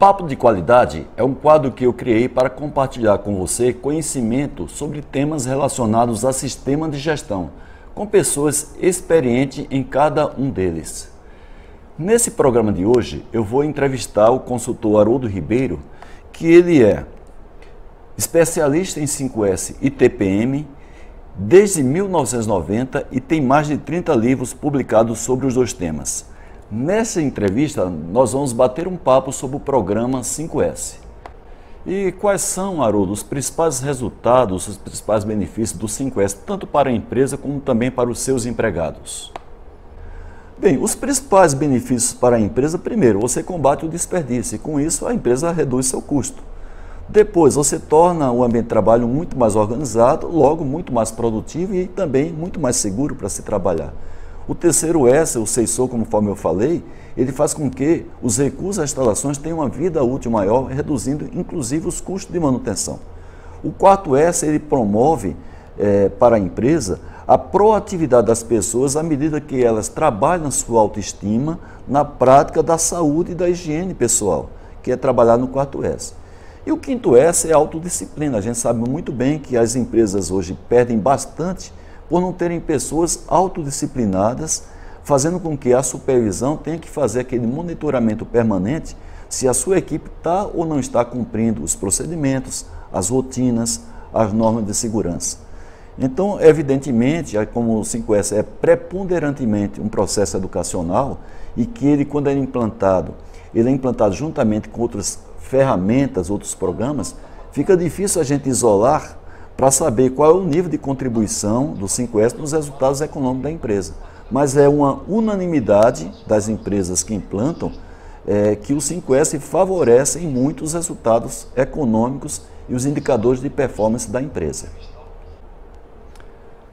Papo de Qualidade é um quadro que eu criei para compartilhar com você conhecimento sobre temas relacionados a sistema de gestão, com pessoas experientes em cada um deles. Nesse programa de hoje, eu vou entrevistar o consultor Haroldo Ribeiro, que ele é especialista em 5S e TPM desde 1990 e tem mais de 30 livros publicados sobre os dois temas. Nessa entrevista, nós vamos bater um papo sobre o programa 5S. E quais são, Haroldo, os principais resultados, os principais benefícios do 5S, tanto para a empresa como também para os seus empregados? Bem, os principais benefícios para a empresa, primeiro, você combate o desperdício e com isso a empresa reduz seu custo. Depois, você torna o ambiente de trabalho muito mais organizado, logo muito mais produtivo e também muito mais seguro para se trabalhar. O terceiro S, o sensor, conforme eu falei, ele faz com que os recursos das instalações tenham uma vida útil maior, reduzindo inclusive os custos de manutenção. O quarto S, ele promove é, para a empresa a proatividade das pessoas à medida que elas trabalham sua autoestima na prática da saúde e da higiene pessoal, que é trabalhar no quarto S. E o quinto S é a autodisciplina. A gente sabe muito bem que as empresas hoje perdem bastante por não terem pessoas autodisciplinadas, fazendo com que a supervisão tenha que fazer aquele monitoramento permanente se a sua equipe está ou não está cumprindo os procedimentos, as rotinas, as normas de segurança. Então, evidentemente, como o 5S é preponderantemente um processo educacional e que ele, quando é implantado, ele é implantado juntamente com outras ferramentas, outros programas, fica difícil a gente isolar para saber qual é o nível de contribuição do 5S nos resultados econômicos da empresa. Mas é uma unanimidade das empresas que implantam é, que o 5S favorece muito os resultados econômicos e os indicadores de performance da empresa.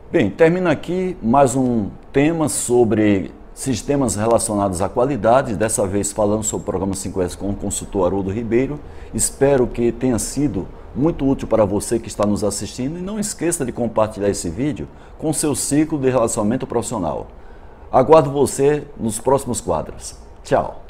Bem, termina aqui mais um tema sobre sistemas relacionados à qualidade, dessa vez falando sobre o programa 5S com o consultor Haroldo Ribeiro. Espero que tenha sido muito útil para você que está nos assistindo e não esqueça de compartilhar esse vídeo com seu ciclo de relacionamento profissional. Aguardo você nos próximos quadros. Tchau!